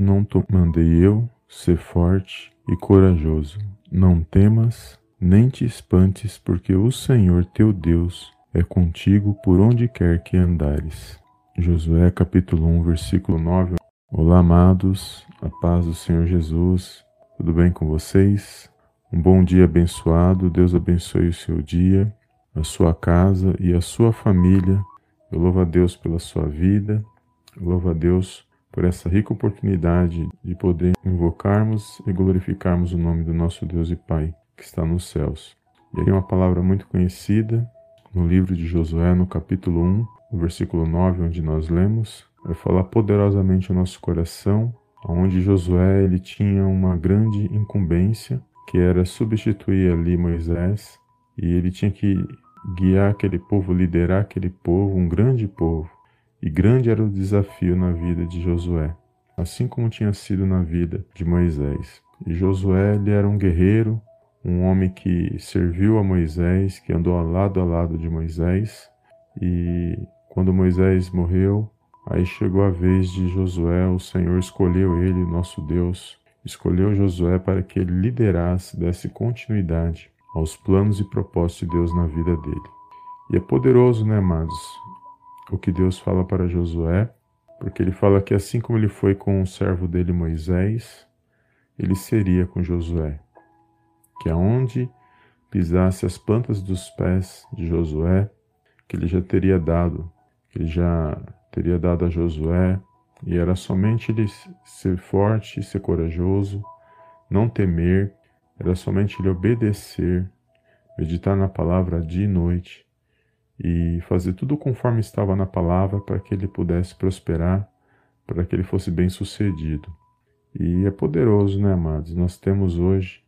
não te mandei eu ser forte e corajoso. Não temas, nem te espantes, porque o Senhor teu Deus é contigo por onde quer que andares. Josué capítulo 1, versículo 9. Olá, amados, a paz do Senhor Jesus. Tudo bem com vocês? Um bom dia abençoado. Deus abençoe o seu dia, a sua casa e a sua família. Eu louvo a Deus pela sua vida. Eu louvo a Deus por essa rica oportunidade de poder invocarmos e glorificarmos o nome do nosso Deus e Pai que está nos céus. E aqui uma palavra muito conhecida no livro de Josué, no capítulo 1, no versículo 9, onde nós lemos, vai falar poderosamente ao nosso coração, onde Josué ele tinha uma grande incumbência, que era substituir ali Moisés, e ele tinha que guiar aquele povo, liderar aquele povo, um grande povo. E grande era o desafio na vida de Josué, assim como tinha sido na vida de Moisés. E Josué ele era um guerreiro, um homem que serviu a Moisés, que andou lado a lado de Moisés. E quando Moisés morreu, aí chegou a vez de Josué, o Senhor escolheu ele, nosso Deus, escolheu Josué para que ele liderasse, desse continuidade aos planos e propósitos de Deus na vida dele. E é poderoso, né, amados? O que Deus fala para Josué, porque ele fala que assim como ele foi com o servo dele Moisés, ele seria com Josué. Que aonde pisasse as plantas dos pés de Josué, que ele já teria dado, que ele já teria dado a Josué, e era somente ele ser forte, ser corajoso, não temer, era somente ele obedecer, meditar na palavra dia e noite, e fazer tudo conforme estava na palavra para que ele pudesse prosperar, para que ele fosse bem sucedido. E é poderoso, né, amados? Nós temos hoje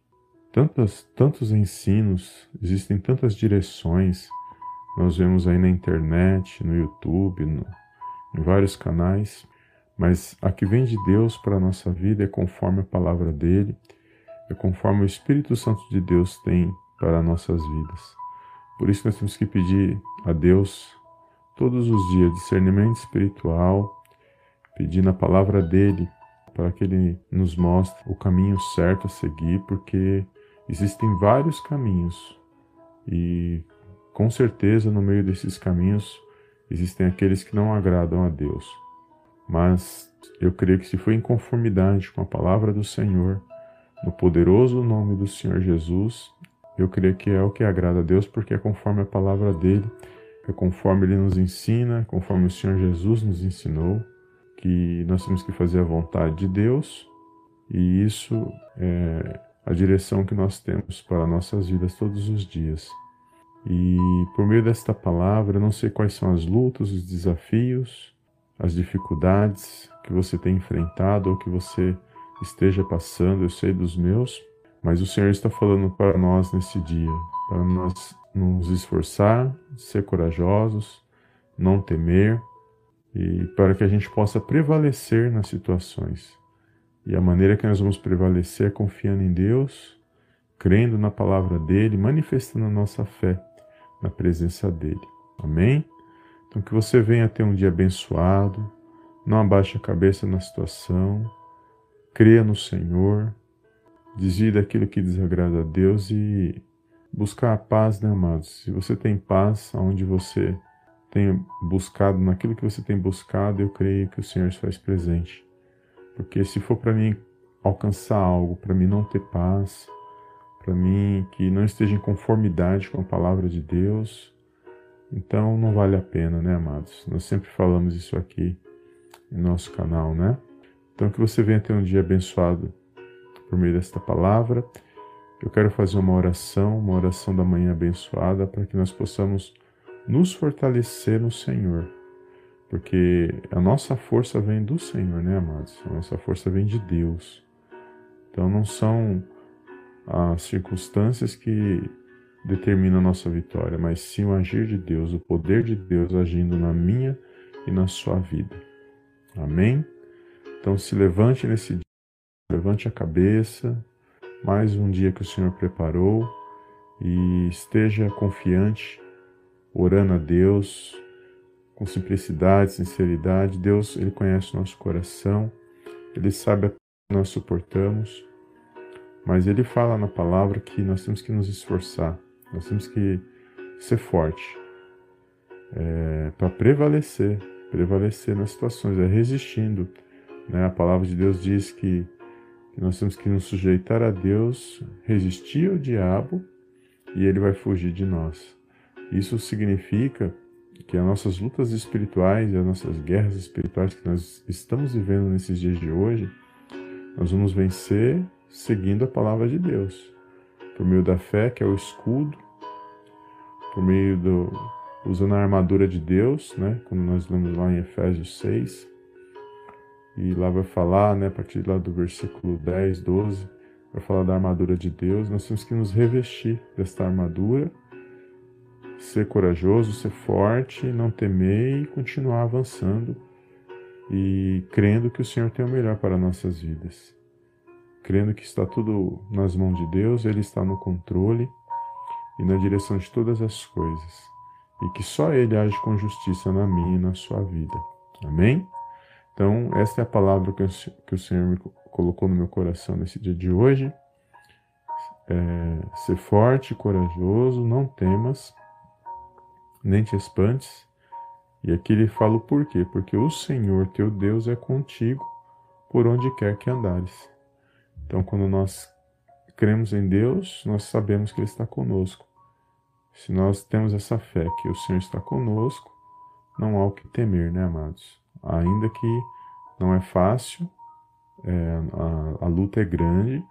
tantas, tantos ensinos, existem tantas direções. Nós vemos aí na internet, no YouTube, no, em vários canais, mas a que vem de Deus para a nossa vida é conforme a palavra dele, é conforme o Espírito Santo de Deus tem para nossas vidas. Por isso nós temos que pedir a Deus todos os dias discernimento espiritual, pedir na palavra dele para que ele nos mostre o caminho certo a seguir, porque existem vários caminhos e com certeza no meio desses caminhos existem aqueles que não agradam a Deus. Mas eu creio que se foi em conformidade com a palavra do Senhor, no poderoso nome do Senhor Jesus, eu creio que é o que agrada a Deus, porque é conforme a palavra dele, é conforme ele nos ensina, conforme o Senhor Jesus nos ensinou, que nós temos que fazer a vontade de Deus, e isso é a direção que nós temos para nossas vidas todos os dias. E por meio desta palavra, eu não sei quais são as lutas, os desafios, as dificuldades que você tem enfrentado ou que você esteja passando, eu sei dos meus, mas o Senhor está falando para nós nesse dia, para nós nos esforçar, ser corajosos, não temer e para que a gente possa prevalecer nas situações. E a maneira que nós vamos prevalecer é confiando em Deus, crendo na palavra dele, manifestando a nossa fé na presença dele. Amém? Então que você venha ter um dia abençoado, não abaixe a cabeça na situação, creia no Senhor desvie daquilo que desagrada a Deus e buscar a paz, né, amados? Se você tem paz onde você tem buscado, naquilo que você tem buscado, eu creio que o Senhor se faz presente. Porque se for para mim alcançar algo, para mim não ter paz, para mim que não esteja em conformidade com a palavra de Deus, então não vale a pena, né, amados? Nós sempre falamos isso aqui em nosso canal, né? Então que você venha ter um dia abençoado por meio desta palavra. Eu quero fazer uma oração, uma oração da manhã abençoada, para que nós possamos nos fortalecer no Senhor. Porque a nossa força vem do Senhor, né, amados? A nossa força vem de Deus. Então não são as circunstâncias que determinam a nossa vitória, mas sim o agir de Deus, o poder de Deus agindo na minha e na sua vida. Amém? Então se levante nesse. Levante a cabeça, mais um dia que o Senhor preparou e esteja confiante, orando a Deus com simplicidade, sinceridade. Deus, ele conhece o nosso coração Ele sabe a que nós suportamos, mas Ele fala na palavra que nós temos que nos esforçar, nós temos que ser forte é, para prevalecer, prevalecer nas situações, é resistindo. Né? A palavra de Deus diz que, que nós temos que nos sujeitar a Deus, resistir ao diabo e ele vai fugir de nós. Isso significa que as nossas lutas espirituais e as nossas guerras espirituais que nós estamos vivendo nesses dias de hoje, nós vamos vencer seguindo a palavra de Deus, por meio da fé, que é o escudo, por meio do usando a armadura de Deus, né? Como nós lemos lá em Efésios 6. E lá vai falar, né, a partir lá do versículo 10, 12, vai falar da armadura de Deus. Nós temos que nos revestir desta armadura ser corajoso, ser forte, não temer e continuar avançando e crendo que o Senhor tem o melhor para nossas vidas. Crendo que está tudo nas mãos de Deus, Ele está no controle e na direção de todas as coisas, e que só Ele age com justiça na minha e na sua vida. Amém? Então, esta é a palavra que o Senhor me colocou no meu coração nesse dia de hoje. É, ser forte, corajoso, não temas, nem te espantes. E aqui ele fala o porquê, porque o Senhor teu Deus é contigo por onde quer que andares. Então, quando nós cremos em Deus, nós sabemos que Ele está conosco. Se nós temos essa fé que o Senhor está conosco, não há o que temer, né, amados? Ainda que não é fácil, é, a, a luta é grande,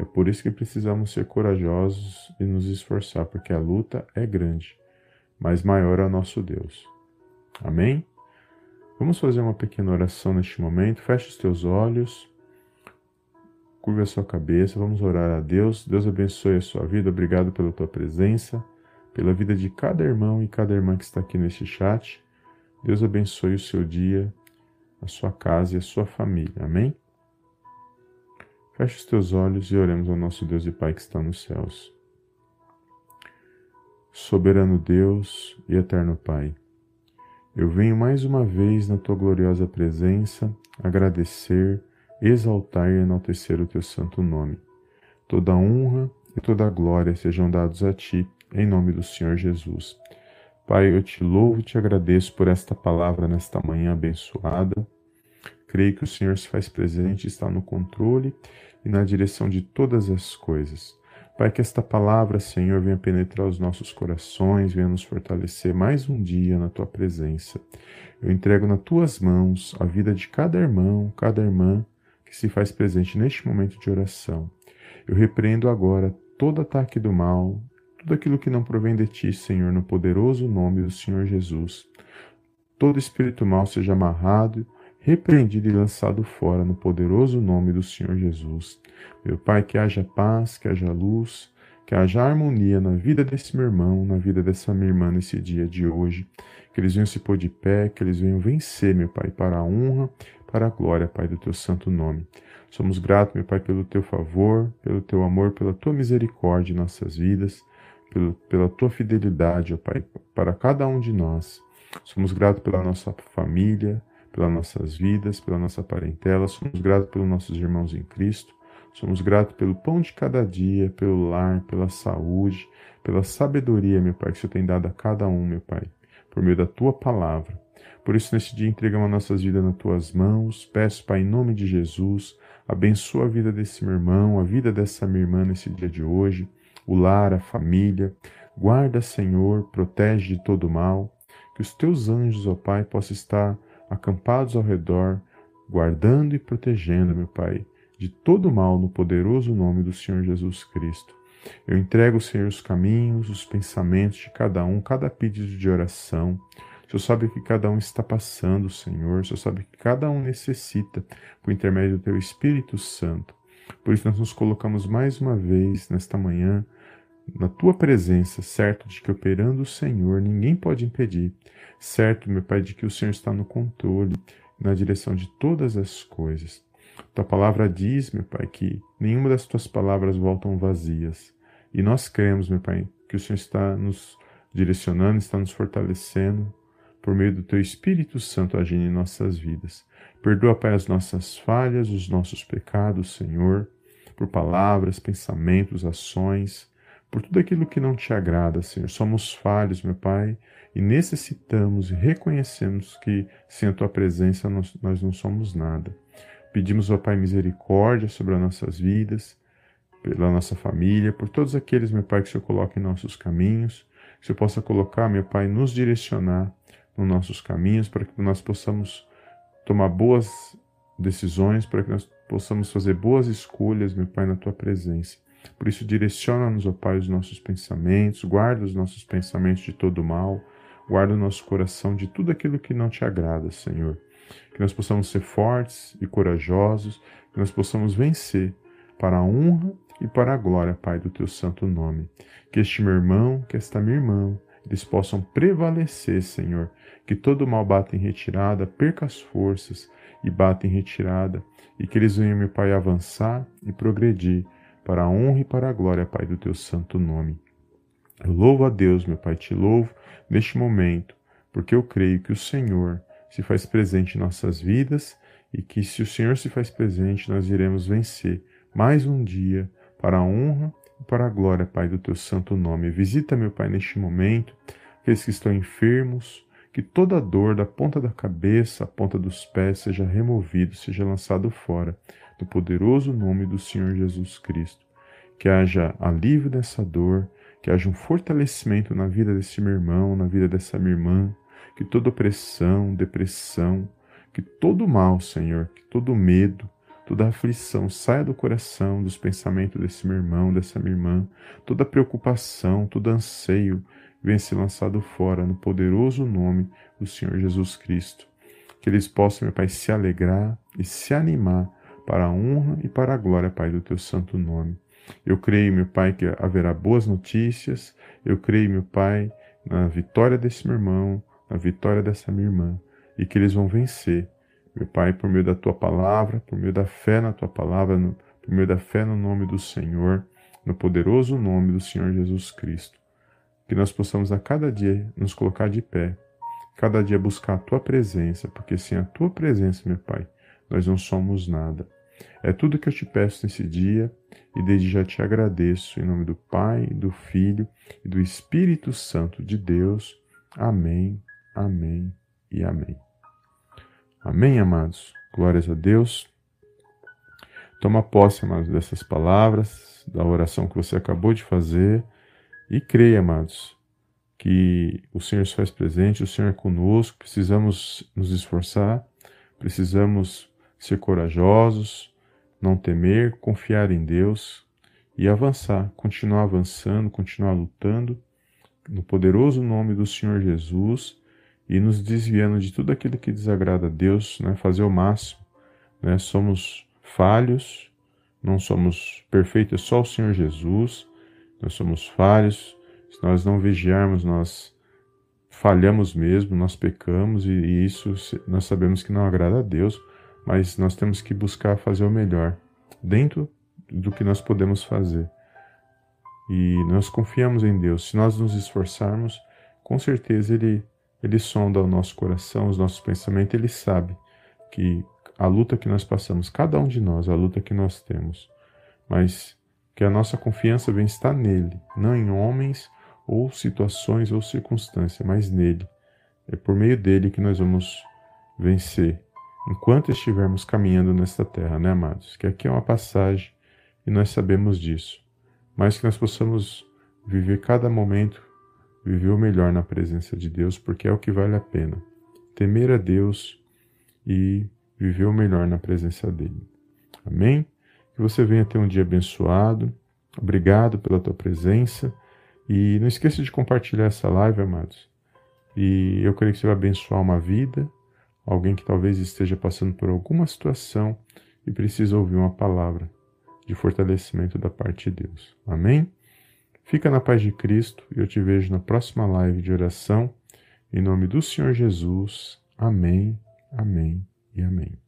é por isso que precisamos ser corajosos e nos esforçar, porque a luta é grande mas maior é o nosso Deus. Amém? Vamos fazer uma pequena oração neste momento. Feche os teus olhos, curva a sua cabeça, vamos orar a Deus. Deus abençoe a sua vida. Obrigado pela tua presença, pela vida de cada irmão e cada irmã que está aqui neste chat. Deus abençoe o seu dia, a sua casa e a sua família. Amém? Feche os teus olhos e oremos ao nosso Deus e Pai que está nos céus. Soberano Deus e eterno Pai, eu venho mais uma vez na tua gloriosa presença agradecer, exaltar e enaltecer o teu santo nome. Toda honra e toda glória sejam dados a ti, em nome do Senhor Jesus. Pai, eu te louvo e te agradeço por esta palavra nesta manhã abençoada. Creio que o Senhor se faz presente, está no controle e na direção de todas as coisas. Pai, que esta palavra, Senhor, venha penetrar os nossos corações, venha nos fortalecer mais um dia na tua presença. Eu entrego nas tuas mãos a vida de cada irmão, cada irmã que se faz presente neste momento de oração. Eu repreendo agora todo ataque do mal, tudo aquilo que não provém de ti, Senhor, no poderoso nome do Senhor Jesus. Todo espírito mal seja amarrado repreendido e lançado fora no poderoso nome do Senhor Jesus. Meu Pai, que haja paz, que haja luz, que haja harmonia na vida desse meu irmão, na vida dessa minha irmã nesse dia de hoje. Que eles venham se pôr de pé, que eles venham vencer, meu Pai, para a honra, para a glória, Pai, do teu santo nome. Somos gratos, meu Pai, pelo teu favor, pelo teu amor, pela tua misericórdia em nossas vidas, pelo, pela tua fidelidade, ó Pai, para cada um de nós. Somos gratos pela nossa família, pelas nossas vidas, pela nossa parentela, somos gratos pelos nossos irmãos em Cristo, somos gratos pelo pão de cada dia, pelo lar, pela saúde, pela sabedoria, meu Pai, que o Senhor tem dado a cada um, meu Pai, por meio da Tua palavra. Por isso, nesse dia, entregamos nossas vidas nas Tuas mãos, peço, Pai, em nome de Jesus, abençoa a vida desse meu irmão, a vida dessa minha irmã nesse dia de hoje, o lar, a família, guarda, Senhor, protege de todo mal, que os Teus anjos, ó Pai, possam estar acampados ao redor, guardando e protegendo, meu Pai, de todo mal no poderoso nome do Senhor Jesus Cristo. Eu entrego, Senhor, os caminhos, os pensamentos de cada um, cada pedido de oração. O Senhor sabe que cada um está passando, Senhor. O Senhor sabe que cada um necessita por intermédio do Teu Espírito Santo. Por isso nós nos colocamos mais uma vez nesta manhã na tua presença, certo de que operando o Senhor ninguém pode impedir, certo, meu Pai, de que o Senhor está no controle, na direção de todas as coisas. Tua palavra diz, meu Pai, que nenhuma das tuas palavras voltam vazias. E nós cremos, meu Pai, que o Senhor está nos direcionando, está nos fortalecendo por meio do Teu Espírito Santo agindo em nossas vidas. Perdoa, Pai, as nossas falhas, os nossos pecados, Senhor, por palavras, pensamentos, ações, por tudo aquilo que não te agrada, Senhor. Somos falhos, meu Pai, e necessitamos e reconhecemos que sem a Tua presença nós, nós não somos nada. Pedimos, ó Pai, misericórdia sobre as nossas vidas, pela nossa família, por todos aqueles, meu Pai, que o Senhor coloca em nossos caminhos, que o Senhor possa colocar, meu Pai, nos direcionar nos nossos caminhos, para que nós possamos tomar boas decisões, para que nós possamos fazer boas escolhas, meu Pai, na Tua presença. Por isso, direciona-nos, ó Pai, os nossos pensamentos, guarda os nossos pensamentos de todo mal, guarda o nosso coração de tudo aquilo que não te agrada, Senhor. Que nós possamos ser fortes e corajosos, que nós possamos vencer para a honra e para a glória, Pai, do teu santo nome. Que este meu irmão, que esta minha irmã, eles possam prevalecer, Senhor, que todo mal bata em retirada, perca as forças e bata em retirada, e que eles venham, meu Pai, avançar e progredir para a honra e para a glória, Pai, do teu santo nome. Eu louvo a Deus, meu Pai, te louvo neste momento, porque eu creio que o Senhor se faz presente em nossas vidas e que, se o Senhor se faz presente, nós iremos vencer mais um dia para a honra e para a glória, Pai, do teu santo nome. Visita, meu Pai, neste momento, aqueles que estão enfermos, que toda dor da ponta da cabeça à ponta dos pés seja removido, seja lançado fora, no poderoso nome do Senhor Jesus Cristo. Que haja alívio dessa dor, que haja um fortalecimento na vida desse meu irmão, na vida dessa minha irmã, que toda opressão, depressão, que todo mal, Senhor, que todo medo, toda aflição saia do coração, dos pensamentos desse meu irmão, dessa minha irmã, toda preocupação, todo anseio venha ser lançado fora no poderoso nome do Senhor Jesus Cristo. Que eles possam, meu Pai, se alegrar e se animar para a honra e para a glória, Pai, do teu santo nome. Eu creio, meu Pai, que haverá boas notícias. Eu creio, meu Pai, na vitória desse meu irmão, na vitória dessa minha irmã e que eles vão vencer, meu Pai, por meio da tua palavra, por meio da fé na tua palavra, no, por meio da fé no nome do Senhor, no poderoso nome do Senhor Jesus Cristo. Que nós possamos a cada dia nos colocar de pé, cada dia buscar a tua presença, porque sem a tua presença, meu Pai, nós não somos nada. É tudo que eu te peço nesse dia e desde já te agradeço em nome do Pai, do Filho e do Espírito Santo de Deus. Amém Amém e amém. Amém, amados? Glórias a Deus. Toma posse, amados, dessas palavras, da oração que você acabou de fazer e creia, amados, que o Senhor se faz presente, o Senhor é conosco, precisamos nos esforçar, precisamos ser corajosos, não temer, confiar em Deus e avançar, continuar avançando, continuar lutando, no poderoso nome do Senhor Jesus e nos desviando de tudo aquilo que desagrada a Deus, né? fazer o máximo. Né? Somos falhos, não somos perfeitos, é só o Senhor Jesus, nós somos falhos. Se nós não vigiarmos, nós falhamos mesmo, nós pecamos e, e isso nós sabemos que não agrada a Deus, mas nós temos que buscar fazer o melhor dentro do que nós podemos fazer. E nós confiamos em Deus. Se nós nos esforçarmos, com certeza Ele ele sonda o nosso coração, os nossos pensamentos, ele sabe que a luta que nós passamos, cada um de nós, a luta que nós temos, mas que a nossa confiança vem estar nele, não em homens ou situações ou circunstâncias, mas nele. É por meio dele que nós vamos vencer enquanto estivermos caminhando nesta terra, né, amados? Que aqui é uma passagem e nós sabemos disso, mas que nós possamos viver cada momento viver o melhor na presença de Deus, porque é o que vale a pena. Temer a Deus e viver o melhor na presença dele. Amém? Que você venha ter um dia abençoado. Obrigado pela tua presença. E não esqueça de compartilhar essa live, amados. E eu creio que você vai abençoar uma vida, alguém que talvez esteja passando por alguma situação e precisa ouvir uma palavra de fortalecimento da parte de Deus. Amém? Fica na paz de Cristo e eu te vejo na próxima live de oração. Em nome do Senhor Jesus. Amém, amém e amém.